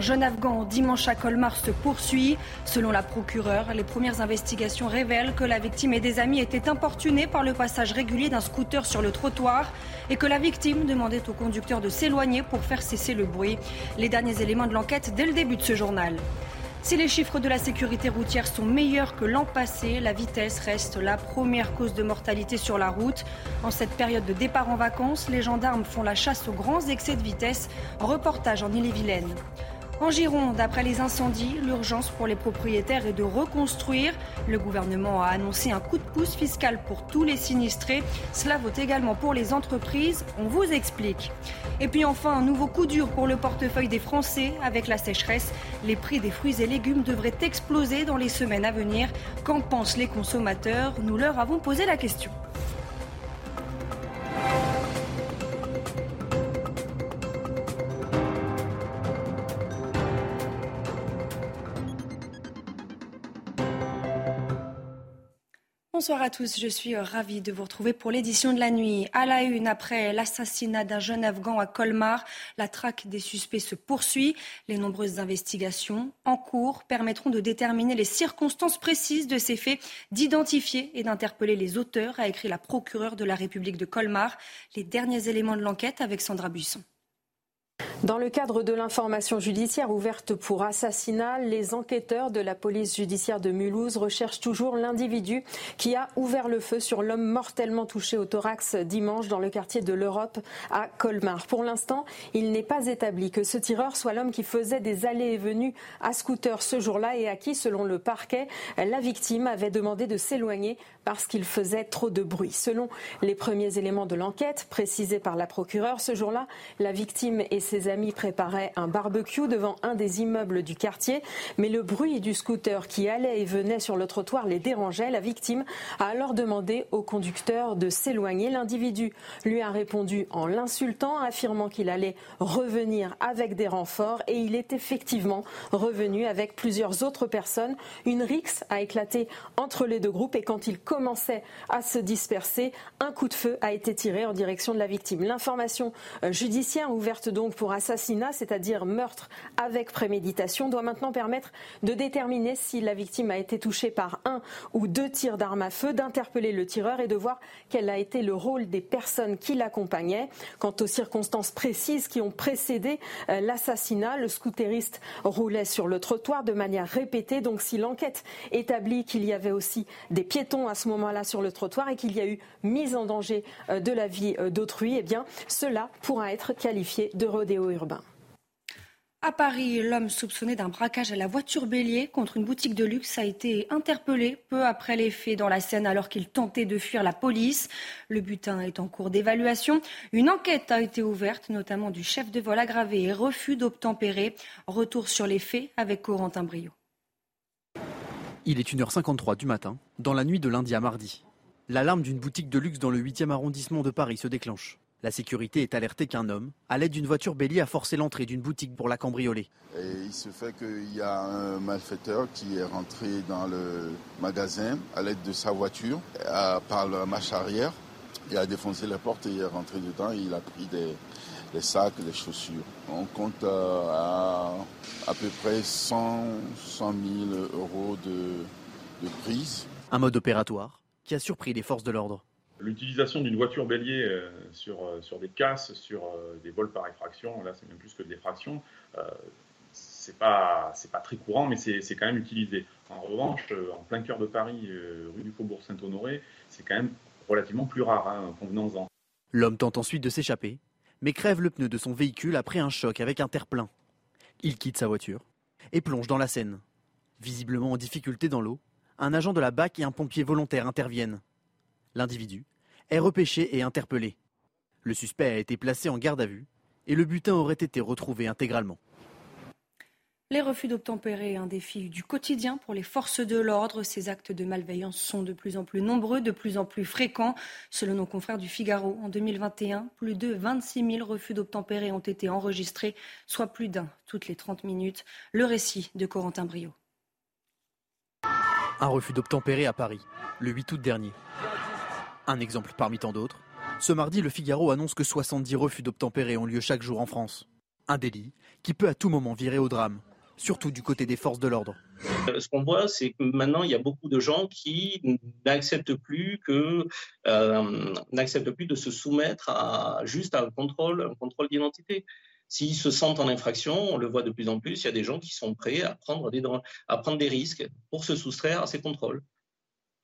jeune Afghan dimanche à Colmar se poursuit. Selon la procureure, les premières investigations révèlent que la victime et des amis étaient importunés par le passage régulier d'un scooter sur le trottoir et que la victime demandait au conducteur de s'éloigner pour faire cesser le bruit. Les derniers éléments de l'enquête dès le début de ce journal. Si les chiffres de la sécurité routière sont meilleurs que l'an passé, la vitesse reste la première cause de mortalité sur la route. En cette période de départ en vacances, les gendarmes font la chasse aux grands excès de vitesse. Reportage en Ille-et-Vilaine. En Gironde, après les incendies, l'urgence pour les propriétaires est de reconstruire. Le gouvernement a annoncé un coup de pouce fiscal pour tous les sinistrés. Cela vaut également pour les entreprises. On vous explique. Et puis enfin, un nouveau coup dur pour le portefeuille des Français avec la sécheresse. Les prix des fruits et légumes devraient exploser dans les semaines à venir. Qu'en pensent les consommateurs? Nous leur avons posé la question. Bonsoir à tous, je suis ravie de vous retrouver pour l'édition de la nuit. À la une, après l'assassinat d'un jeune Afghan à Colmar, la traque des suspects se poursuit. Les nombreuses investigations en cours permettront de déterminer les circonstances précises de ces faits, d'identifier et d'interpeller les auteurs, a écrit la procureure de la République de Colmar. Les derniers éléments de l'enquête avec Sandra Buisson. Dans le cadre de l'information judiciaire ouverte pour assassinat, les enquêteurs de la police judiciaire de Mulhouse recherchent toujours l'individu qui a ouvert le feu sur l'homme mortellement touché au thorax dimanche dans le quartier de l'Europe à Colmar. Pour l'instant, il n'est pas établi que ce tireur soit l'homme qui faisait des allées et venues à scooter ce jour-là et à qui, selon le parquet, la victime avait demandé de s'éloigner parce qu'il faisait trop de bruit. Selon les premiers éléments de l'enquête précisés par la procureure, ce jour-là, la victime et ses amis préparaient un barbecue devant un des immeubles du quartier, mais le bruit du scooter qui allait et venait sur le trottoir les dérangeait. La victime a alors demandé au conducteur de s'éloigner. L'individu lui a répondu en l'insultant, affirmant qu'il allait revenir avec des renforts et il est effectivement revenu avec plusieurs autres personnes. Une rixe a éclaté entre les deux groupes et quand il commençait à se disperser, un coup de feu a été tiré en direction de la victime. L'information judiciaire ouverte donc pour assassinat, c'est-à-dire meurtre avec préméditation, doit maintenant permettre de déterminer si la victime a été touchée par un ou deux tirs d'arme à feu, d'interpeller le tireur et de voir quel a été le rôle des personnes qui l'accompagnaient. Quant aux circonstances précises qui ont précédé euh, l'assassinat, le scooteriste roulait sur le trottoir de manière répétée. Donc si l'enquête établit qu'il y avait aussi des piétons à ce moment-là sur le trottoir et qu'il y a eu mise en danger euh, de la vie euh, d'autrui, eh bien cela pourra être qualifié de rodéo urbain. À Paris, l'homme soupçonné d'un braquage à la voiture bélier contre une boutique de luxe a été interpellé peu après les faits dans la Seine alors qu'il tentait de fuir la police. Le butin est en cours d'évaluation. Une enquête a été ouverte, notamment du chef de vol aggravé et refus d'obtempérer. Retour sur les faits avec Corentin Brio. Il est 1h53 du matin, dans la nuit de lundi à mardi. L'alarme d'une boutique de luxe dans le 8e arrondissement de Paris se déclenche. La sécurité est alertée qu'un homme, à l'aide d'une voiture bélier, a forcé l'entrée d'une boutique pour la cambrioler. Et il se fait qu'il y a un malfaiteur qui est rentré dans le magasin à l'aide de sa voiture, par la marche arrière. Il a défoncé la porte et il est rentré dedans et il a pris des, des sacs, des chaussures. On compte euh, à à peu près 100, 100 000 euros de, de prise. Un mode opératoire qui a surpris les forces de l'ordre. L'utilisation d'une voiture bélier euh, sur, euh, sur des casses, sur euh, des vols par effraction, là c'est même plus que de l'effraction, euh, c'est pas, pas très courant, mais c'est, quand même utilisé. En revanche, en plein cœur de Paris, rue du Faubourg Saint-Honoré, c'est quand même relativement plus rare, hein, convenons-en. L'homme tente ensuite de s'échapper, mais crève le pneu de son véhicule après un choc avec un terre-plein. Il quitte sa voiture et plonge dans la Seine. Visiblement en difficulté dans l'eau, un agent de la BAC et un pompier volontaire interviennent. L'individu est repêché et interpellé. Le suspect a été placé en garde à vue et le butin aurait été retrouvé intégralement. Les refus d'obtempérer, un défi du quotidien pour les forces de l'ordre. Ces actes de malveillance sont de plus en plus nombreux, de plus en plus fréquents. Selon nos confrères du Figaro, en 2021, plus de 26 000 refus d'obtempérer ont été enregistrés, soit plus d'un toutes les 30 minutes. Le récit de Corentin Brio. Un refus d'obtempérer à Paris, le 8 août dernier. Un exemple parmi tant d'autres. Ce mardi, le Figaro annonce que 70 refus d'obtempérer ont lieu chaque jour en France. Un délit qui peut à tout moment virer au drame surtout du côté des forces de l'ordre. Euh, ce qu'on voit, c'est que maintenant, il y a beaucoup de gens qui n'acceptent plus euh, plus de se soumettre à juste à un contrôle, un contrôle d'identité. S'ils se sentent en infraction, on le voit de plus en plus, il y a des gens qui sont prêts à prendre des risques pour se soustraire à ces contrôles.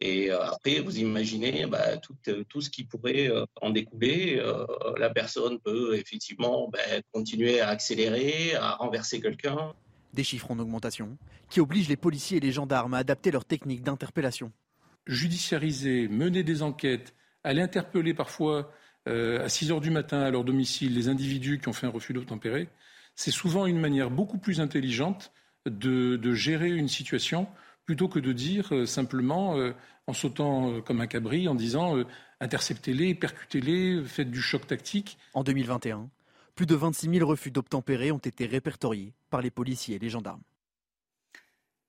Et euh, après, vous imaginez bah, tout, tout, ce qui pourrait en découler. la personne peut effectivement bah, continuer à accélérer, à renverser quelqu'un. Des chiffres en augmentation qui obligent les policiers et les gendarmes à adapter leurs techniques d'interpellation. Judiciariser, mener des enquêtes, aller interpeller parfois euh, à 6 heures du matin à leur domicile les individus qui ont fait un refus d'obtempérer, c'est souvent une manière beaucoup plus intelligente de, gérer une situation plutôt que de dire euh, simplement, euh, en sautant comme un cabri, en disant interceptez-les, percutez-les, faites du choc tactique. En 2021, plus de 26 000 refus d'obtempérer ont été répertoriés par les policiers et les gendarmes.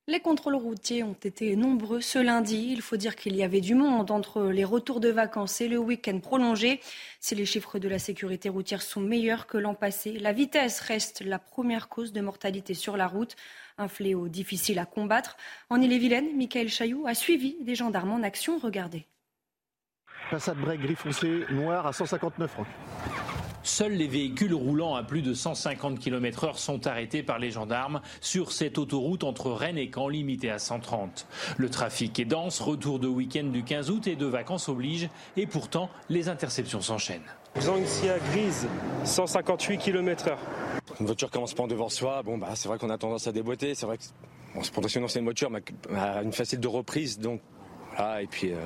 Les contrôles routiers ont été nombreux ce lundi. Il faut dire qu'il y avait du monde entre les retours de vacances et le week-end prolongé. Si les chiffres de la sécurité routière sont meilleurs que l'an passé, la vitesse reste la première cause de mortalité sur la route. Un fléau difficile à combattre. En Ille-et-Vilaine, Michael Chailloux a suivi des gendarmes en action. Regardez. Passade break gris foncé noir à 159 francs. Seuls les véhicules roulant à plus de 150 km/h sont arrêtés par les gendarmes sur cette autoroute entre Rennes et Caen limitée à 130. Le trafic est dense, retour de week-end du 15 août et de vacances oblige, et pourtant les interceptions s'enchaînent. à Grise, 158 km/h. Une voiture commence pas en devant soi, bon bah c'est vrai qu'on a tendance à déboîter, c'est vrai que bon, potentiellement c'est une voiture mais une facile de reprise donc voilà et puis euh,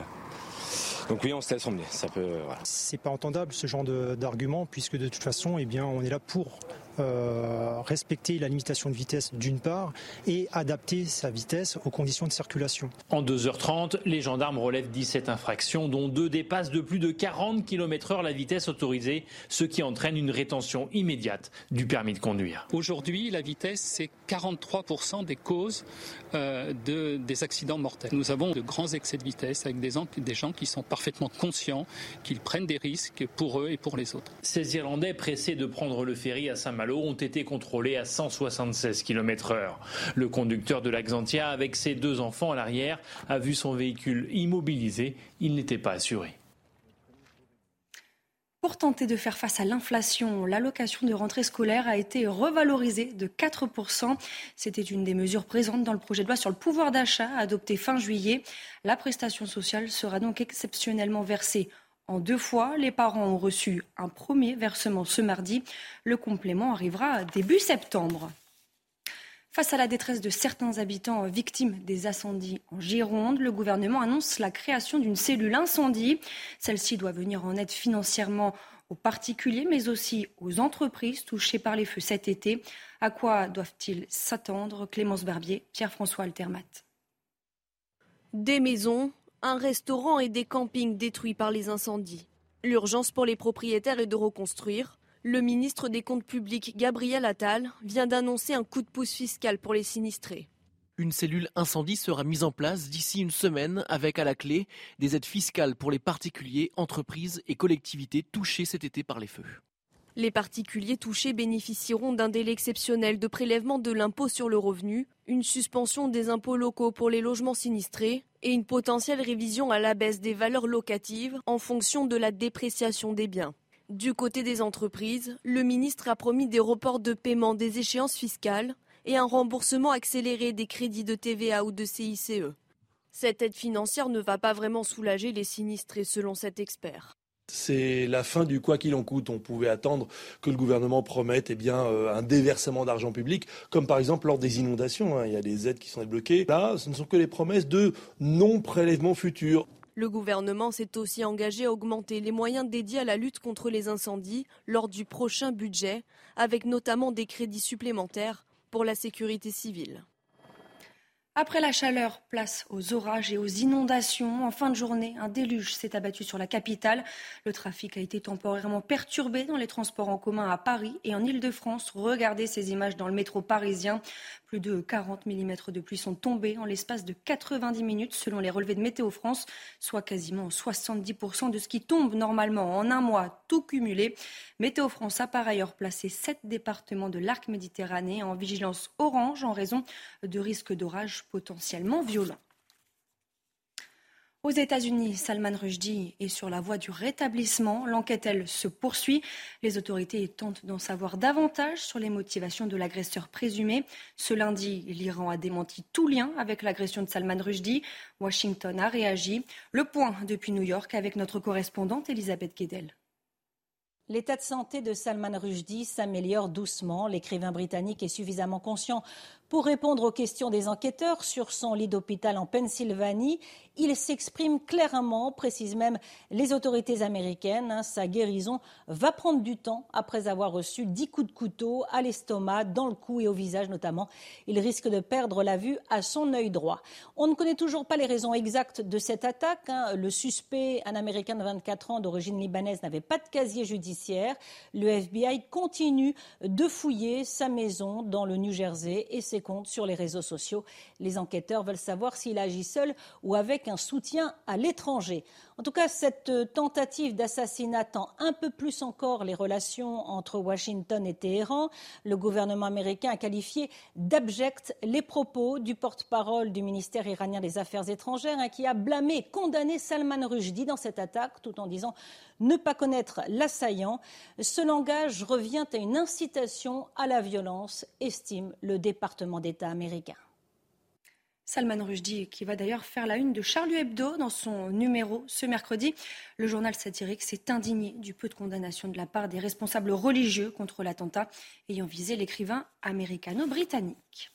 donc oui, on se laisse emmener. Ça peut. Voilà. C'est pas entendable ce genre d'argument puisque de toute façon, eh bien, on est là pour euh, respecter la limitation de vitesse d'une part et adapter sa vitesse aux conditions de circulation. En 2h30, les gendarmes relèvent 17 infractions, dont deux dépassent de plus de 40 km/h la vitesse autorisée, ce qui entraîne une rétention immédiate du permis de conduire. Aujourd'hui, la vitesse, c'est 43% des causes euh, de, des accidents mortels. Nous avons de grands excès de vitesse avec des, des gens qui sont parfaitement conscients qu'ils prennent des risques pour eux et pour les autres. Ces Irlandais pressés de prendre le ferry à Saint-Malo ont été contrôlés à 176 km/h. Le conducteur de l'Axantia, avec ses deux enfants à l'arrière, a vu son véhicule immobilisé. Il n'était pas assuré. Pour tenter de faire face à l'inflation, l'allocation de rentrée scolaire a été revalorisée de 4%. C'était une des mesures présentes dans le projet de loi sur le pouvoir d'achat adopté fin juillet. La prestation sociale sera donc exceptionnellement versée en deux fois. Les parents ont reçu un premier versement ce mardi. Le complément arrivera début septembre. Face à la détresse de certains habitants victimes des incendies en Gironde, le gouvernement annonce la création d'une cellule incendie. Celle-ci doit venir en aide financièrement aux particuliers, mais aussi aux entreprises touchées par les feux cet été. À quoi doivent-ils s'attendre? Clémence Barbier, Pierre-François Altermat. Des maisons, un restaurant et des campings détruits par les incendies. L'urgence pour les propriétaires est de reconstruire. Le ministre des Comptes publics, Gabriel Attal, vient d'annoncer un coup de pouce fiscal pour les sinistrés. Une cellule incendie sera mise en place d'ici une semaine avec à la clé des aides fiscales pour les particuliers, entreprises et collectivités touchées cet été par les feux. Les particuliers touchés bénéficieront d'un délai exceptionnel de prélèvement de l'impôt sur le revenu, une suspension des impôts locaux pour les logements sinistrés et une potentielle révision à la baisse des valeurs locatives en fonction de la dépréciation des biens. Du côté des entreprises, le ministre a promis des reports de paiement des échéances fiscales et un remboursement accéléré des crédits de TVA ou de CICE. Cette aide financière ne va pas vraiment soulager les sinistrés selon cet expert. C'est la fin du quoi qu'il en coûte. On pouvait attendre que le gouvernement promette eh euh, un déversement d'argent public, comme par exemple lors des inondations. Hein. Il y a des aides qui sont débloquées. Là, ce ne sont que les promesses de non-prélèvement futur. Le gouvernement s'est aussi engagé à augmenter les moyens dédiés à la lutte contre les incendies lors du prochain budget, avec notamment des crédits supplémentaires pour la sécurité civile. Après la chaleur, place aux orages et aux inondations. En fin de journée, un déluge s'est abattu sur la capitale. Le trafic a été temporairement perturbé dans les transports en commun à Paris et en Ile-de-France. Regardez ces images dans le métro parisien. Plus de 40 mm de pluie sont tombés en l'espace de 90 minutes selon les relevés de Météo France, soit quasiment 70% de ce qui tombe normalement en un mois, tout cumulé. Météo France a par ailleurs placé sept départements de l'arc méditerranéen en vigilance orange en raison de risques d'orage potentiellement violents. Aux États-Unis, Salman Rushdie est sur la voie du rétablissement. L'enquête, elle, se poursuit. Les autorités tentent d'en savoir davantage sur les motivations de l'agresseur présumé. Ce lundi, l'Iran a démenti tout lien avec l'agression de Salman Rushdie. Washington a réagi. Le point depuis New York avec notre correspondante Elisabeth Guedel. L'état de santé de Salman Rushdie s'améliore doucement. L'écrivain britannique est suffisamment conscient pour répondre aux questions des enquêteurs sur son lit d'hôpital en Pennsylvanie, il s'exprime clairement, précisent même les autorités américaines. Hein, sa guérison va prendre du temps après avoir reçu dix coups de couteau à l'estomac, dans le cou et au visage notamment. Il risque de perdre la vue à son œil droit. On ne connaît toujours pas les raisons exactes de cette attaque. Hein. Le suspect, un Américain de 24 ans d'origine libanaise, n'avait pas de casier judiciaire. Le FBI continue de fouiller sa maison dans le New Jersey et ses comptes sur les réseaux sociaux. Les enquêteurs veulent savoir s'il agit seul ou avec un soutien à l'étranger. En tout cas, cette tentative d'assassinat tend un peu plus encore les relations entre Washington et Téhéran. Le gouvernement américain a qualifié d'abject les propos du porte-parole du ministère iranien des Affaires étrangères hein, qui a blâmé, condamné Salman Rushdie dans cette attaque tout en disant ne pas connaître l'assaillant. Ce langage revient à une incitation à la violence, estime le département d'État américain. Salman Rushdie, qui va d'ailleurs faire la une de Charlie Hebdo dans son numéro ce mercredi. Le journal satirique s'est indigné du peu de condamnation de la part des responsables religieux contre l'attentat ayant visé l'écrivain américano-britannique.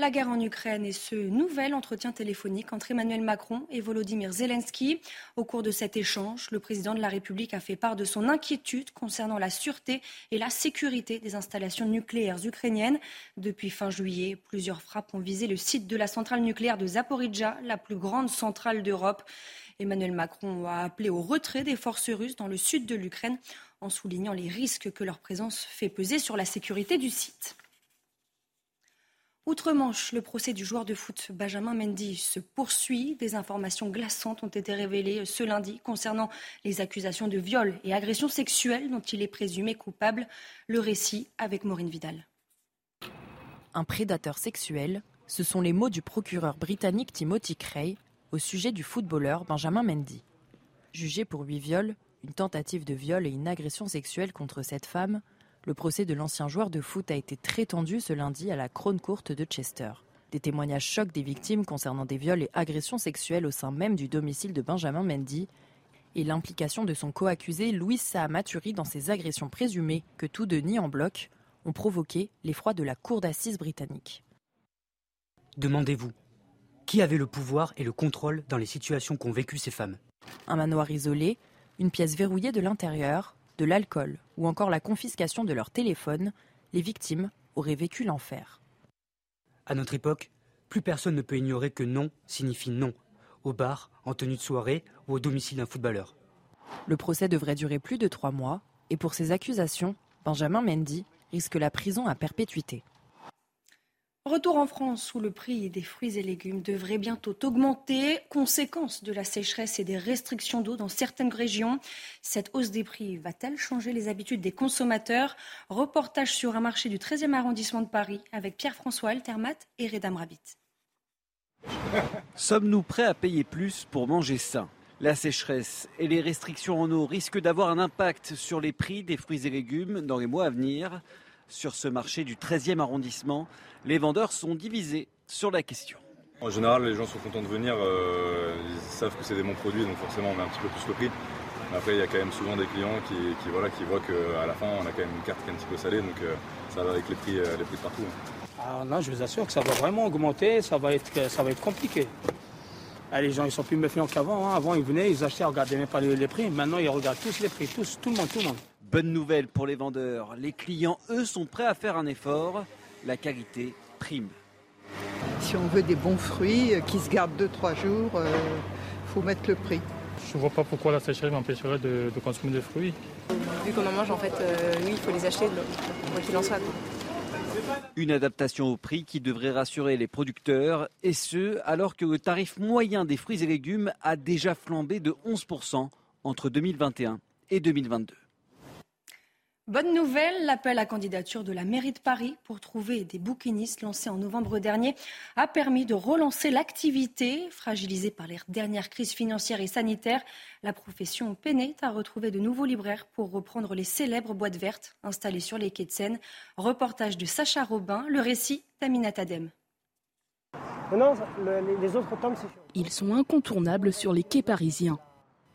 La guerre en Ukraine et ce nouvel entretien téléphonique entre Emmanuel Macron et Volodymyr Zelensky. Au cours de cet échange, le président de la République a fait part de son inquiétude concernant la sûreté et la sécurité des installations nucléaires ukrainiennes. Depuis fin juillet, plusieurs frappes ont visé le site de la centrale nucléaire de Zaporizhzhia, la plus grande centrale d'Europe. Emmanuel Macron a appelé au retrait des forces russes dans le sud de l'Ukraine en soulignant les risques que leur présence fait peser sur la sécurité du site. Outre-Manche, le procès du joueur de foot Benjamin Mendy se poursuit. Des informations glaçantes ont été révélées ce lundi concernant les accusations de viol et agression sexuelle dont il est présumé coupable. Le récit avec Maureen Vidal. Un prédateur sexuel, ce sont les mots du procureur britannique Timothy Cray au sujet du footballeur Benjamin Mendy. Jugé pour huit viols, une tentative de viol et une agression sexuelle contre cette femme, le procès de l'ancien joueur de foot a été très tendu ce lundi à la Crône courte de Chester. Des témoignages choquent des victimes concernant des viols et agressions sexuelles au sein même du domicile de Benjamin Mendy et l'implication de son co-accusé Louis Sahamaturi dans ces agressions présumées que tous deux nient en bloc ont provoqué l'effroi de la cour d'assises britannique. Demandez-vous, qui avait le pouvoir et le contrôle dans les situations qu'ont vécues ces femmes? Un manoir isolé, une pièce verrouillée de l'intérieur, de l'alcool ou encore la confiscation de leur téléphone, les victimes auraient vécu l'enfer. À notre époque, plus personne ne peut ignorer que non signifie non, au bar, en tenue de soirée ou au domicile d'un footballeur. Le procès devrait durer plus de trois mois, et pour ces accusations, Benjamin Mendy risque la prison à perpétuité. Retour en France où le prix des fruits et légumes devrait bientôt augmenter, conséquence de la sécheresse et des restrictions d'eau dans certaines régions. Cette hausse des prix va-t-elle changer les habitudes des consommateurs? Reportage sur un marché du 13e arrondissement de Paris avec Pierre-François Altermat et Redam Rabbit. Sommes-nous prêts à payer plus pour manger sain? La sécheresse et les restrictions en eau risquent d'avoir un impact sur les prix des fruits et légumes dans les mois à venir. Sur ce marché du 13e arrondissement, les vendeurs sont divisés sur la question. En général, les gens sont contents de venir, euh, ils savent que c'est des bons produits, donc forcément on met un petit peu plus le prix. Mais après, il y a quand même souvent des clients qui, voilà, qui voient qu'à la fin, on a quand même une carte qui est un petit peu salée, donc euh, ça va avec les prix, euh, les prix partout. Ah non, je vous assure que ça va vraiment augmenter, ça va être, ça va être compliqué. Ah, les gens ils sont plus méfiants qu'avant. Hein. Avant ils venaient, ils achetaient, ils regardaient même pas les, prix. Maintenant ils regardent tous les prix, tous, tout le monde, tout le monde. Bonne nouvelle pour les vendeurs. Les clients, eux, sont prêts à faire un effort. La qualité prime. Si on veut des bons fruits euh, qui se gardent 2-3 jours, il euh, faut mettre le prix. Je ne vois pas pourquoi la sécheresse m'empêcherait de, consommer des fruits. Vu qu'on en mange, en fait, euh, oui, il faut les acheter, quoi qu'il en soit. Une adaptation au prix qui devrait rassurer les producteurs, et ce, alors que le tarif moyen des fruits et légumes a déjà flambé de 11% entre 2021 et 2022. Bonne nouvelle, l'appel à candidature de la mairie de Paris pour trouver des bouquinistes lancé en novembre dernier a permis de relancer l'activité. Fragilisée par les dernières crises financières et sanitaires, la profession peinait à retrouver de nouveaux libraires pour reprendre les célèbres boîtes vertes installées sur les quais de Seine. Reportage de Sacha Robin, le récit d'Amina Tadem. les autres tomes, Ils sont incontournables sur les quais parisiens.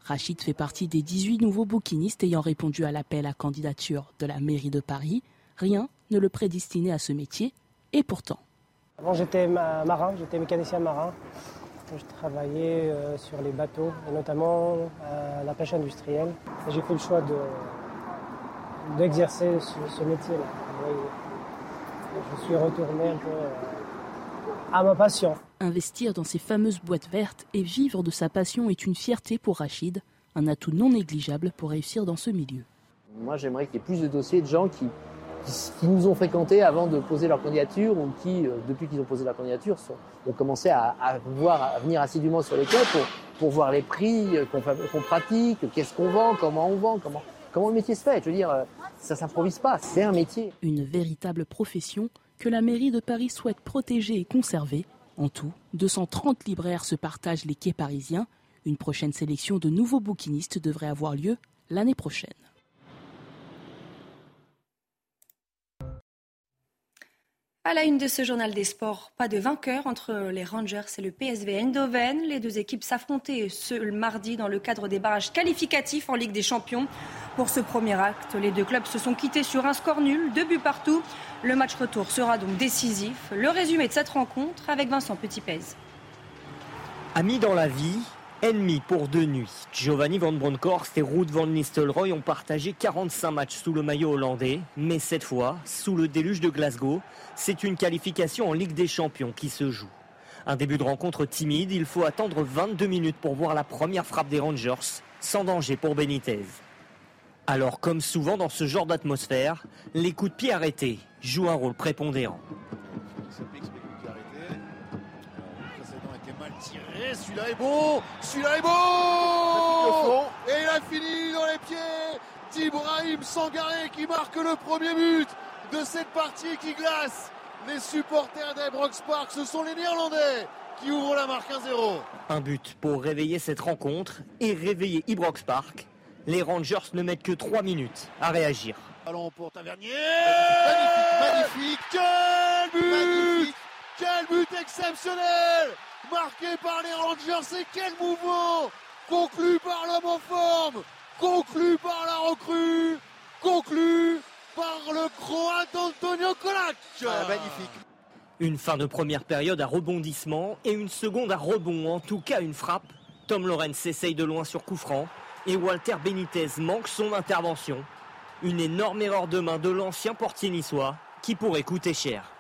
Rachid fait partie des 18 nouveaux bouquinistes ayant répondu à l'appel à candidature de la mairie de Paris. Rien ne le prédestinait à ce métier, et pourtant. Avant, j'étais marin, j'étais mécanicien marin. Je travaillais euh, sur les bateaux, et notamment la pêche industrielle. J'ai fait le choix d'exercer ce, métier-là. Je suis retourné un peu euh, à ma passion. Investir dans ces fameuses boîtes vertes et vivre de sa passion est une fierté pour Rachid, un atout non négligeable pour réussir dans ce milieu. Moi, j'aimerais qu'il y ait plus de dossiers de gens qui, qui, nous ont fréquentés avant de poser leur candidature ou qui, euh, depuis qu'ils ont posé leur candidature, ont commencé à, voir, à venir assidûment sur les quais pour, pour voir les prix euh, qu'on pratique, qu'est-ce qu'on vend, comment on vend, comment, comment le métier se fait. Je veux dire, euh, ça s'improvise pas, c'est un métier. Une véritable profession que la mairie de Paris souhaite protéger et conserver. En tout, 230 libraires se partagent les quais parisiens. Une prochaine sélection de nouveaux bouquinistes devrait avoir lieu l'année prochaine. À la une de ce journal des sports, pas de vainqueur entre les Rangers et le PSV Eindhoven. Les deux équipes s'affrontaient ce mardi dans le cadre des barrages qualificatifs en Ligue des Champions. Pour ce premier acte, les deux clubs se sont quittés sur un score nul, deux buts partout. Le match retour sera donc décisif. Le résumé de cette rencontre avec Vincent Petitpez. Dans la vie, ennemis pour deux nuits. Giovanni Van Bronckhorst et Ruud van Nistelrooy ont partagé 45 matchs sous le maillot hollandais, mais cette fois, sous le déluge de Glasgow, c'est une qualification en Ligue des Champions qui se joue. Un début de rencontre timide, il faut attendre 22 minutes pour voir la première frappe des Rangers, sans danger pour Benitez. Alors, comme souvent dans ce genre d'atmosphère, les coups de pied arrêtés jouent un rôle prépondérant. Celui-là est beau Celui-là est beau Et il a fini dans les pieds d'Ibrahim Sangaré qui marque le premier but de cette partie qui glace les supporters d'Ibrox Park. Ce sont les Néerlandais qui ouvrent la marque 1-0. Un but pour réveiller cette rencontre et réveiller Ibrox Park. Les Rangers ne mettent que 3 minutes à réagir. Allons pour Tavernier Magnifique, magnifique Quel but Quel but exceptionnel Marqué par les Rangers et quel mouvement Conclu par l'homme en forme Conclu par la recrue Conclu par le Croate Antonio Kolac. Ah, magnifique. Une fin de première période à rebondissement et une seconde à rebond, en tout cas une frappe. Tom Lorenz essaye de loin sur coup franc et Walter Benitez manque son intervention. Une énorme erreur de main de l'ancien portier niçois qui pourrait coûter cher.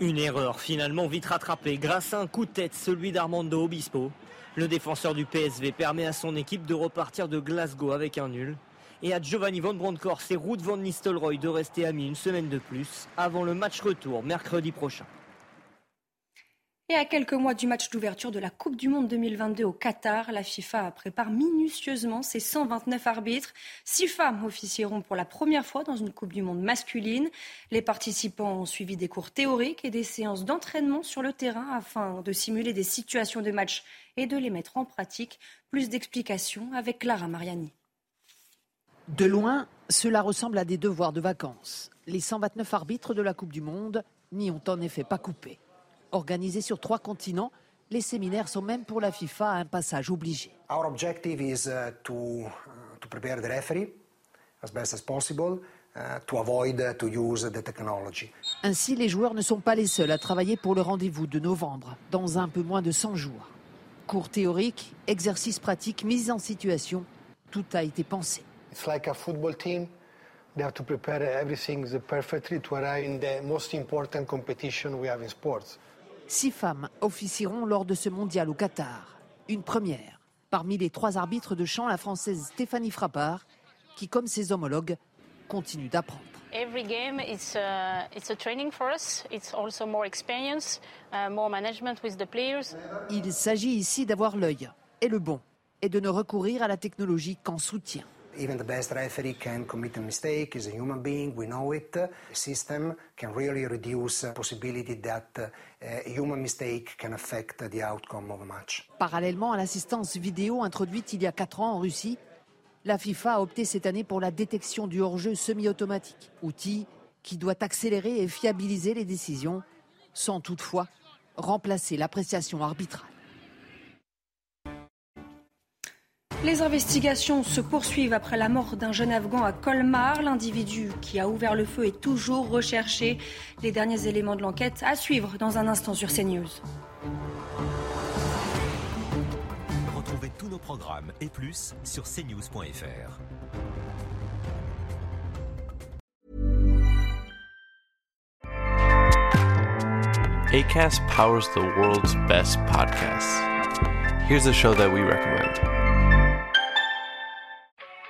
Une erreur finalement vite rattrapée grâce à un coup de tête, celui d'Armando Obispo. Le défenseur du PSV permet à son équipe de repartir de Glasgow avec un nul et à Giovanni Van Bronckhorst et Ruud Van Nistelrooy de rester amis une semaine de plus avant le match retour mercredi prochain. Et à quelques mois du match d'ouverture de la Coupe du Monde 2022 au Qatar, la FIFA prépare minutieusement ses 129 arbitres. Six femmes officieront pour la première fois dans une Coupe du Monde masculine. Les participants ont suivi des cours théoriques et des séances d'entraînement sur le terrain afin de simuler des situations de match et de les mettre en pratique. Plus d'explications avec Clara Mariani. De loin, cela ressemble à des devoirs de vacances. Les 129 arbitres de la Coupe du Monde n'y ont en effet pas coupé. Organisés sur trois continents, les séminaires sont même pour la FIFA un passage obligé. Our objective is uh, to, uh, to prepare the referee as best as possible. Uh, to avoid to use the technology. Ainsi, les joueurs ne sont pas les seuls à travailler pour le rendez-vous de novembre, dans un peu moins de 100 jours. Cours théoriques, exercices pratiques, mise en situation, tout a été pensé. It's like a football team. They have to prepare everything perfectly to arrive in the most important competition we have in sports. Six femmes officieront lors de ce mondial au Qatar. Une première. Parmi les trois arbitres de chant, la française Stéphanie Frappard, qui, comme ses homologues, continue d'apprendre. Every game is uh, it's a training for us. It's also more experience, uh, more management with the players. Il s'agit ici d'avoir l'œil et le bon, et de ne recourir à la technologie qu'en soutien. Even the best referee can commit a mistake. He's a human being. We know it. The system can really reduce the possibility that uh, a human mistake can affect the outcome of a match. Parallèlement à l'assistance vidéo introduite il y a 4 ans en Russie, la FIFA a opté cette année pour la détection du hors-jeu semi-automatique, outil qui doit accélérer et fiabiliser les décisions, sans toutefois remplacer l'appréciation arbitrale. Les investigations se poursuivent après la mort d'un jeune Afghan à Colmar. L'individu qui a ouvert le feu est toujours recherché. Les derniers éléments de l'enquête à suivre dans un instant sur CNews. Retrouvez tous nos programmes et plus sur cnews.fr. ACAST powers the world's best podcasts. Here's a show that we recommend.